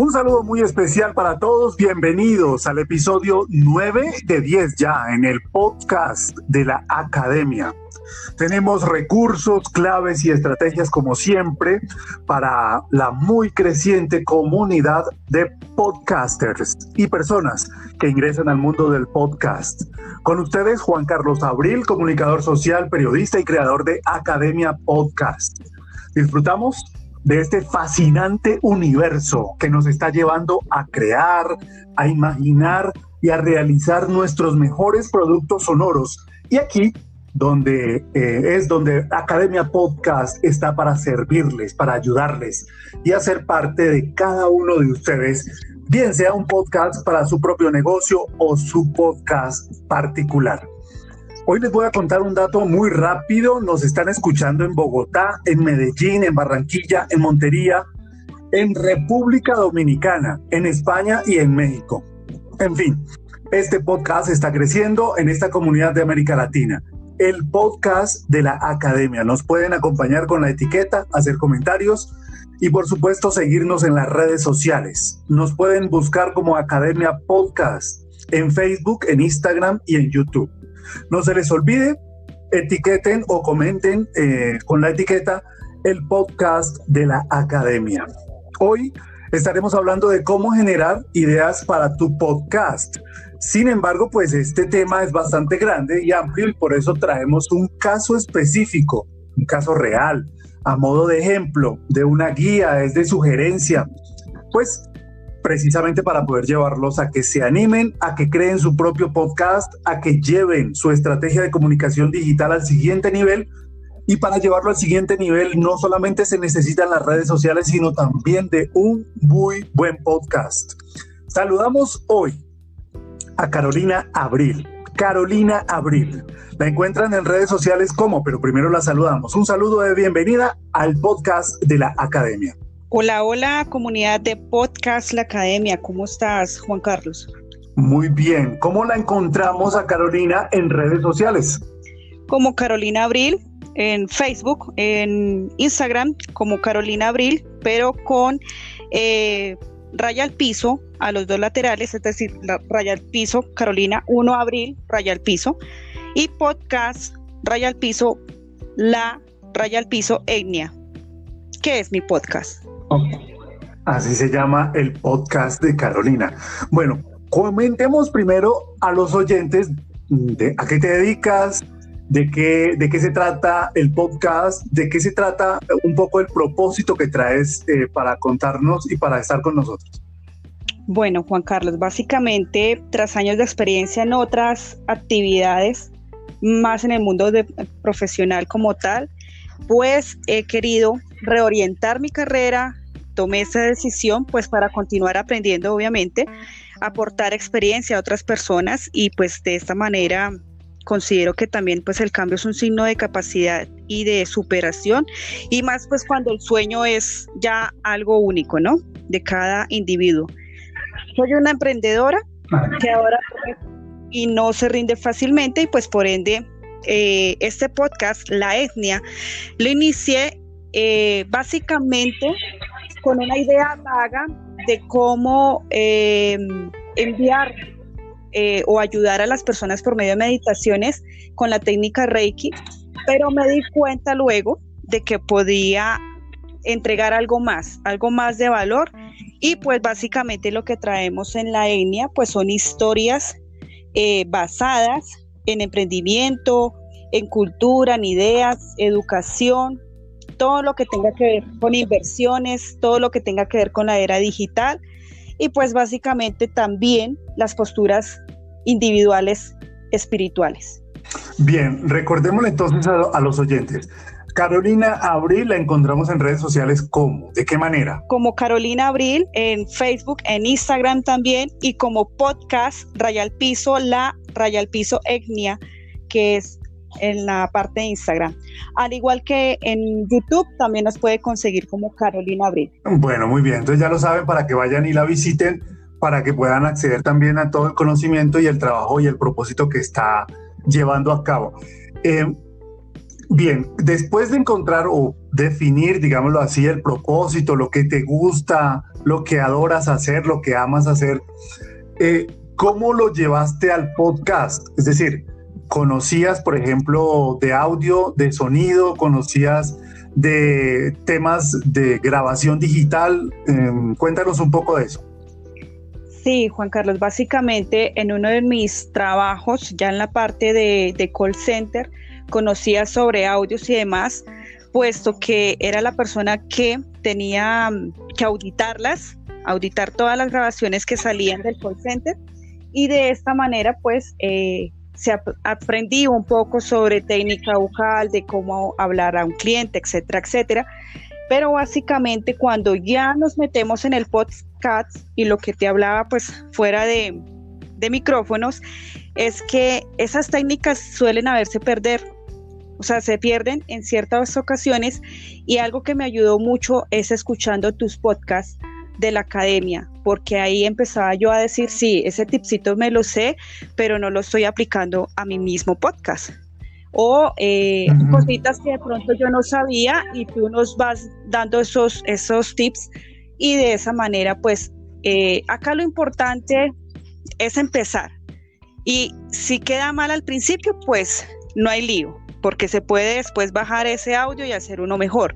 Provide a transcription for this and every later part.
Un saludo muy especial para todos. Bienvenidos al episodio 9 de 10 ya en el podcast de la Academia. Tenemos recursos, claves y estrategias como siempre para la muy creciente comunidad de podcasters y personas que ingresan al mundo del podcast. Con ustedes Juan Carlos Abril, comunicador social, periodista y creador de Academia Podcast. Disfrutamos de este fascinante universo que nos está llevando a crear, a imaginar y a realizar nuestros mejores productos sonoros. Y aquí donde eh, es donde Academia Podcast está para servirles, para ayudarles y hacer parte de cada uno de ustedes, bien sea un podcast para su propio negocio o su podcast particular. Hoy les voy a contar un dato muy rápido. Nos están escuchando en Bogotá, en Medellín, en Barranquilla, en Montería, en República Dominicana, en España y en México. En fin, este podcast está creciendo en esta comunidad de América Latina. El podcast de la academia. Nos pueden acompañar con la etiqueta, hacer comentarios y por supuesto seguirnos en las redes sociales. Nos pueden buscar como Academia Podcast en Facebook, en Instagram y en YouTube. No se les olvide, etiqueten o comenten eh, con la etiqueta el podcast de la academia. Hoy estaremos hablando de cómo generar ideas para tu podcast. Sin embargo, pues este tema es bastante grande y amplio y por eso traemos un caso específico, un caso real, a modo de ejemplo, de una guía, es de sugerencia. Pues precisamente para poder llevarlos a que se animen, a que creen su propio podcast, a que lleven su estrategia de comunicación digital al siguiente nivel. Y para llevarlo al siguiente nivel no solamente se necesitan las redes sociales, sino también de un muy buen podcast. Saludamos hoy a Carolina Abril. Carolina Abril. La encuentran en redes sociales como, pero primero la saludamos. Un saludo de bienvenida al podcast de la Academia. Hola, hola, comunidad de Podcast La Academia. ¿Cómo estás, Juan Carlos? Muy bien. ¿Cómo la encontramos a Carolina en redes sociales? Como Carolina Abril en Facebook, en Instagram, como Carolina Abril, pero con eh, raya al piso a los dos laterales, es decir, la raya al piso, Carolina 1 Abril, raya al piso, y podcast, raya al piso, la raya al piso, etnia. ¿Qué es mi podcast? Así se llama el podcast de Carolina. Bueno, comentemos primero a los oyentes de a qué te dedicas, de qué, de qué se trata el podcast, de qué se trata un poco el propósito que traes eh, para contarnos y para estar con nosotros. Bueno, Juan Carlos, básicamente tras años de experiencia en otras actividades, más en el mundo de, profesional como tal, pues he querido reorientar mi carrera, tomé esa decisión pues para continuar aprendiendo obviamente, aportar experiencia a otras personas y pues de esta manera considero que también pues el cambio es un signo de capacidad y de superación y más pues cuando el sueño es ya algo único, ¿no? De cada individuo. Soy una emprendedora que ahora y no se rinde fácilmente y pues por ende eh, este podcast, La Etnia, lo inicié eh, básicamente con una idea vaga de cómo eh, enviar eh, o ayudar a las personas por medio de meditaciones con la técnica Reiki, pero me di cuenta luego de que podía entregar algo más, algo más de valor. Y pues básicamente lo que traemos en la etnia pues son historias eh, basadas en emprendimiento, en cultura, en ideas, educación, todo lo que tenga que ver con inversiones, todo lo que tenga que ver con la era digital y pues básicamente también las posturas individuales espirituales. Bien, recordémosle entonces a, los oyentes. Carolina Abril la encontramos en redes sociales ¿cómo? ¿De qué manera? Como Carolina Abril en Facebook, en Instagram también y como podcast Rayal Piso, la Rayal Piso Etnia, que es en la parte de Instagram. Al igual que en YouTube, también nos puede conseguir como Carolina Abril. Bueno, muy bien. Entonces ya lo saben para que vayan y la visiten, para que puedan acceder también a todo el conocimiento y el trabajo y el propósito que está llevando a cabo. Eh, Bien, después de encontrar o definir, digámoslo así, el propósito, lo que te gusta, lo que adoras hacer, lo que amas hacer, eh, ¿cómo lo llevaste al podcast? Es decir, ¿conocías, por ejemplo, de audio, de sonido? ¿Conocías de temas de grabación digital? Em, cuéntanos un poco de eso. Sí, Juan Carlos, básicamente en uno de mis trabajos, ya en la parte de, de call center, conocía sobre audios y demás, puesto que era la persona que tenía mm, que auditarlas, auditar todas las grabaciones que salían del call center y de esta manera pues eh, se aprendí un poco sobre técnica vocal, de cómo hablar a un cliente, etcétera, etcétera. Pero básicamente cuando ya nos metemos en el podcast y lo que te hablaba pues fuera de, de micrófonos, es que esas técnicas suelen haberse perder o sea, se pierden en ciertas ocasiones y algo que me ayudó mucho es escuchando tus podcasts de la academia, porque ahí empezaba yo a decir, sí, ese tipcito me lo sé, pero no lo estoy aplicando a mi mismo podcast. O eh, cositas que de pronto yo no sabía y tú nos vas dando esos, esos tips y de esa manera, pues, eh, acá lo importante es empezar. Y si queda mal al principio, pues no hay lío porque se puede después bajar ese audio y hacer uno mejor.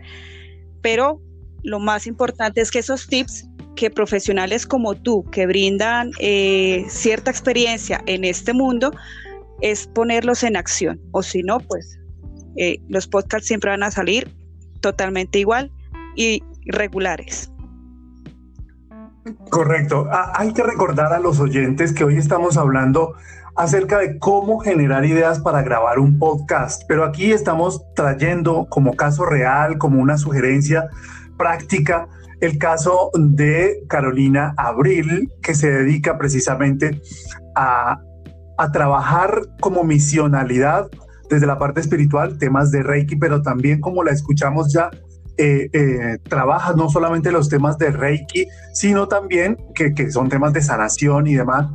Pero lo más importante es que esos tips que profesionales como tú, que brindan eh, cierta experiencia en este mundo, es ponerlos en acción. O si no, pues eh, los podcasts siempre van a salir totalmente igual y regulares. Correcto. Ah, hay que recordar a los oyentes que hoy estamos hablando acerca de cómo generar ideas para grabar un podcast, pero aquí estamos trayendo como caso real, como una sugerencia práctica, el caso de Carolina Abril, que se dedica precisamente a, trabajar como misionalidad desde la parte espiritual, temas de Reiki, pero también como la escuchamos ya, eh, eh, trabaja no solamente los temas de Reiki, sino también que, que, son temas de sanación y demás,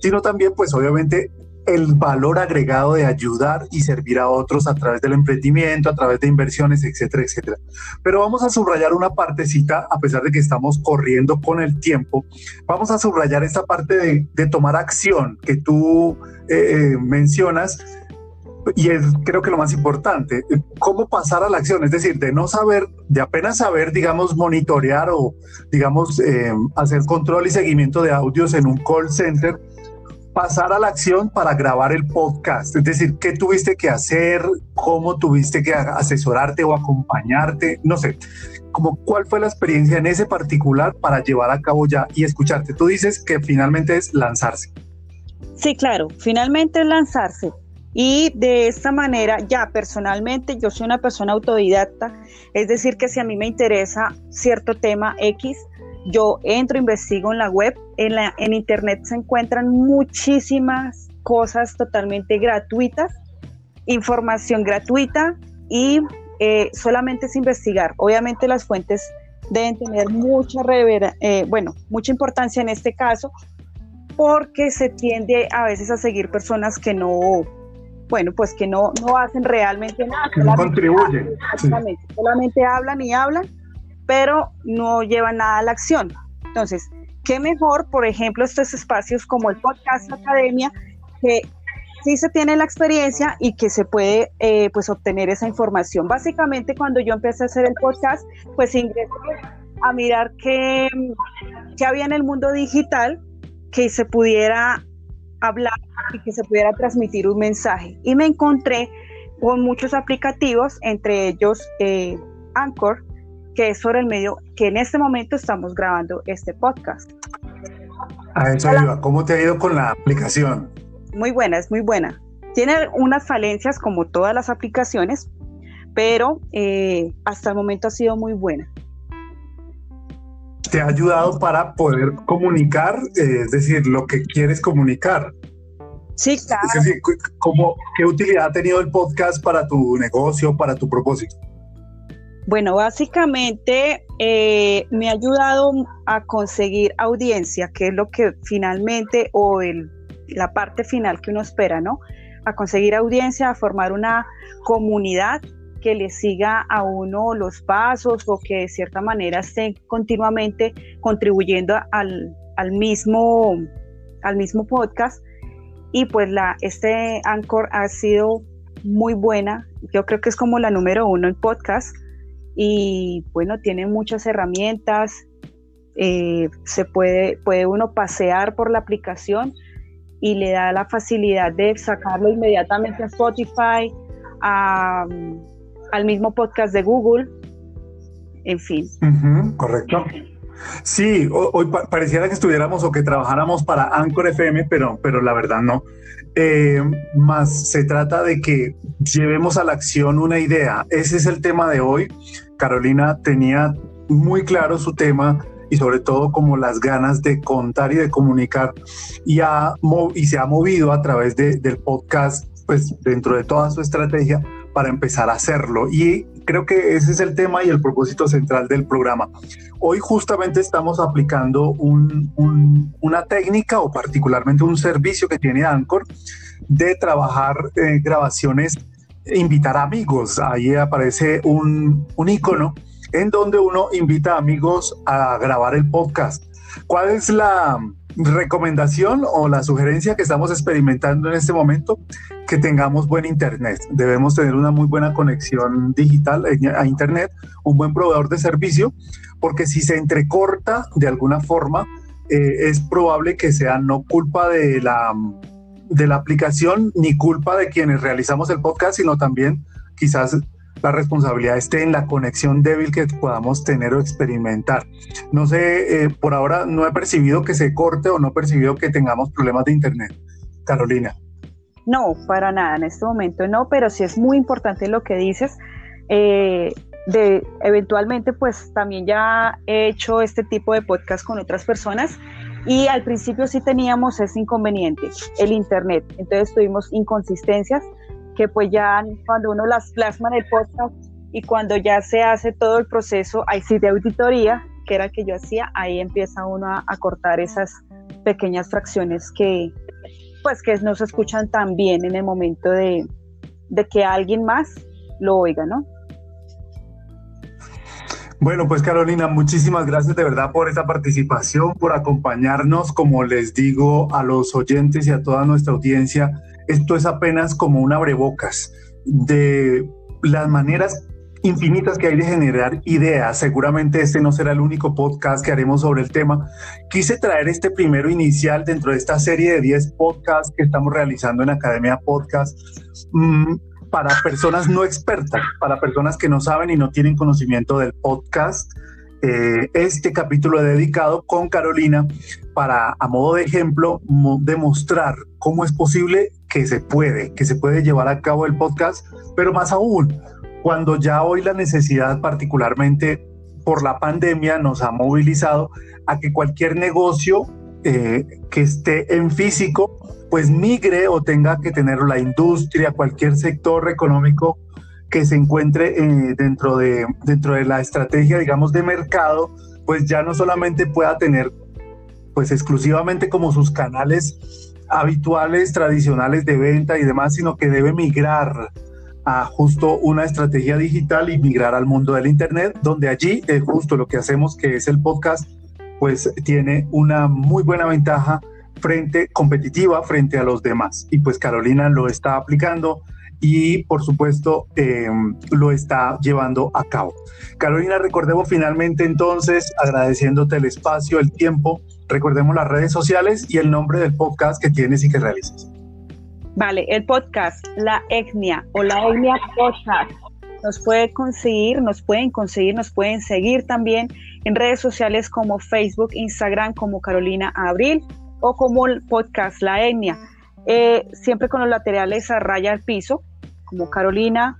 sino también pues obviamente el valor agregado de ayudar y servir a otros a través del emprendimiento, a través de inversiones, etcétera, etcétera. Pero vamos a subrayar una partecita, a pesar de que estamos corriendo con el tiempo, vamos a subrayar esta parte de, tomar acción que tú eh, eh, mencionas y es creo que lo más importante, cómo pasar a la acción, es decir, de no saber, de apenas saber, digamos, monitorear o, digamos, eh, hacer control y seguimiento de audios en un call center, pasar a la acción para grabar el podcast. Es decir, ¿qué tuviste que hacer? ¿Cómo tuviste que asesorarte o acompañarte? No sé, como cuál fue la experiencia en ese particular para llevar a cabo ya y escucharte. Tú dices que finalmente es lanzarse. Sí, claro, finalmente es lanzarse. Y de esta manera, ya personalmente, yo soy una persona autodidacta, es decir, que si a mí me interesa cierto tema X, yo entro, investigo en la web, en, la, en internet se encuentran muchísimas cosas totalmente gratuitas, información gratuita y eh, solamente es investigar. Obviamente las fuentes deben tener mucha eh, bueno, mucha importancia en este caso, porque se tiende a veces a seguir personas que no, bueno, pues que no, no hacen realmente nada. Que no contribuyen. solamente hablan y hablan pero no lleva nada a la acción. Entonces, qué mejor, por ejemplo, estos espacios como el podcast Academia, que sí se tiene la experiencia y que se puede eh, pues obtener esa información. Básicamente, cuando yo empecé a hacer el podcast, pues ingresé a mirar qué, qué había en el mundo digital que se pudiera hablar y que se pudiera transmitir un mensaje. Y me encontré con muchos aplicativos, entre ellos eh, Anchor, que es sobre el medio que en este momento estamos grabando este podcast. A eso iba. ¿Cómo te ha ido con la aplicación? Muy buena, es muy buena. Tiene unas falencias como todas las aplicaciones, pero eh, hasta el momento ha sido muy buena. ¿Te ha ayudado para poder comunicar, eh, es decir, lo que quieres comunicar? Sí, claro. Es decir, ¿qué utilidad ha tenido el podcast para tu negocio, para tu propósito? Bueno, básicamente eh, me ha ayudado a conseguir audiencia, que es lo que finalmente, o la parte final que uno espera, ¿no? A conseguir audiencia, a formar una comunidad que le siga a uno los pasos o que de cierta manera esté continuamente contribuyendo al, al mismo, al mismo podcast. Y pues la, este Anchor ha sido muy buena. Yo creo que es como la número uno en podcast. Y bueno, tiene muchas herramientas. Eh, se puede, puede uno pasear por la aplicación y le da la facilidad de sacarlo inmediatamente a Spotify, al mismo podcast de Google, en fin. correcto. Sí, hoy pareciera que estuviéramos o que trabajáramos para Anchor FM, pero, pero la verdad no. Eh, más se trata de que llevemos a la acción una idea. Ese es el tema de hoy. Carolina tenía muy claro su tema y sobre todo como las ganas de contar y de comunicar y, y se ha movido a través del podcast, pues dentro de toda su estrategia para empezar a hacerlo. Y creo que ese es el tema y el propósito central del programa. Hoy justamente estamos aplicando una técnica o particularmente un servicio que tiene Anchor de trabajar eh, grabaciones, invitar amigos. Ahí aparece un, un icono en donde uno invita a amigos a grabar el podcast. ¿Cuál es la recomendación o la sugerencia que estamos experimentando en este momento? Que tengamos buen internet. Debemos tener una muy buena conexión digital a internet, un buen proveedor de servicio, porque si se entrecorta de alguna forma, eh, es probable que sea no culpa de la, de la aplicación ni culpa de quienes realizamos el podcast, sino también quizás la responsabilidad esté en la conexión débil que podamos tener o experimentar. No sé, eh, por ahora no he percibido que se corte o no he percibido que tengamos problemas de Internet. Carolina. No, para nada, en este momento no, pero sí es muy importante lo que dices. Eh, de eventualmente, pues también ya he hecho este tipo de podcast con otras personas y al principio sí teníamos ese inconveniente, el Internet. Entonces tuvimos inconsistencias que pues ya cuando uno las plasma en el podcast y cuando ya se hace todo el proceso, ahí sí de auditoría, que era que yo hacía, ahí empieza uno a, cortar esas pequeñas fracciones que pues que no se escuchan tan bien en el momento de, de que alguien más lo oiga, ¿no? Bueno, pues Carolina, muchísimas gracias de verdad por esta participación, por acompañarnos, como les digo a los oyentes y a toda nuestra audiencia, esto es apenas como un abrebocas de las maneras infinitas que hay de generar ideas. Seguramente este no será el único podcast que haremos sobre el tema. Quise traer este primero inicial dentro de esta serie de 10 podcasts que estamos realizando en Academia Podcast mm, para personas no expertas, para personas que no saben y no tienen conocimiento del podcast. Eh, este capítulo dedicado con Carolina para, a modo de ejemplo, demostrar cómo es posible que se puede, que se puede llevar a cabo el podcast, pero más aún, cuando ya hoy la necesidad, particularmente por la pandemia, nos ha movilizado a que cualquier negocio eh, que esté en físico, pues migre o tenga que tener la industria, cualquier sector económico que se encuentre eh, dentro, de, dentro de la estrategia, digamos, de mercado, pues ya no solamente pueda tener, pues exclusivamente como sus canales habituales, tradicionales de venta y demás, sino que debe migrar a justo una estrategia digital y migrar al mundo del Internet, donde allí es justo lo que hacemos, que es el podcast, pues tiene una muy buena ventaja frente competitiva frente a los demás. Y pues Carolina lo está aplicando y por supuesto em, lo está llevando a cabo. Carolina, recordemos finalmente entonces, agradeciéndote el espacio, el tiempo, recordemos las redes sociales y el nombre del podcast que tienes y que realizas. Vale, el podcast La Etnia o La Etnia Podcast nos puede conseguir, nos pueden conseguir, nos pueden seguir también en redes sociales como Facebook, Instagram como Carolina Abril o como el podcast La Etnia. Eh, siempre con los laterales a raya al piso, como Carolina,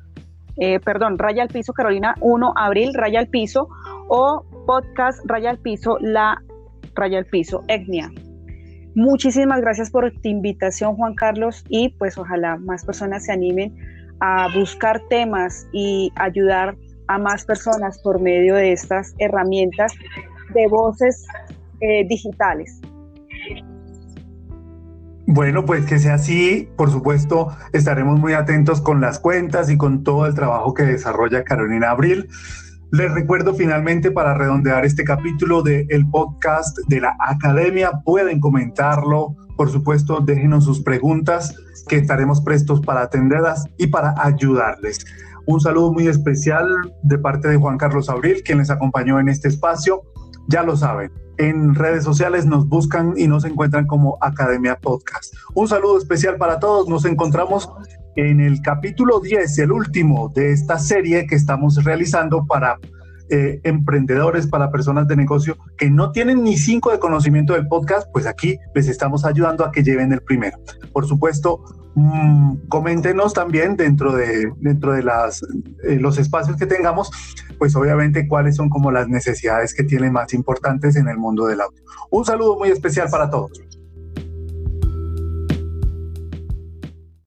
eh, perdón, raya al piso, Carolina 1, Abril, raya al piso, o podcast raya al piso, la raya al piso, etnia. Muchísimas gracias por tu invitación, Juan Carlos, y pues ojalá más personas se animen a buscar temas y ayudar a más personas por medio de estas herramientas de voces eh, digitales. Bueno, pues que sea así. Por supuesto, estaremos muy atentos con las cuentas y con todo el trabajo que desarrolla Carolina Abril. Les recuerdo finalmente para redondear este capítulo del podcast de la academia, pueden comentarlo, por supuesto, déjenos sus preguntas que estaremos prestos para atenderlas y para ayudarles. Un saludo muy especial de parte de Juan Carlos Abril, quien les acompañó en este espacio. Ya lo saben, en redes sociales nos buscan y nos encuentran como Academia Podcast. Un saludo especial para todos. Nos encontramos en el capítulo 10, el último de esta serie que estamos realizando para eh, emprendedores, para personas de negocio que no tienen ni cinco de conocimiento del podcast, pues aquí les estamos ayudando a que lleven el primero. Por supuesto, mmm, coméntenos también dentro de, dentro de las, eh, los espacios que tengamos, pues obviamente cuáles son como las necesidades que tienen más importantes en el mundo del audio. Un saludo muy especial para todos.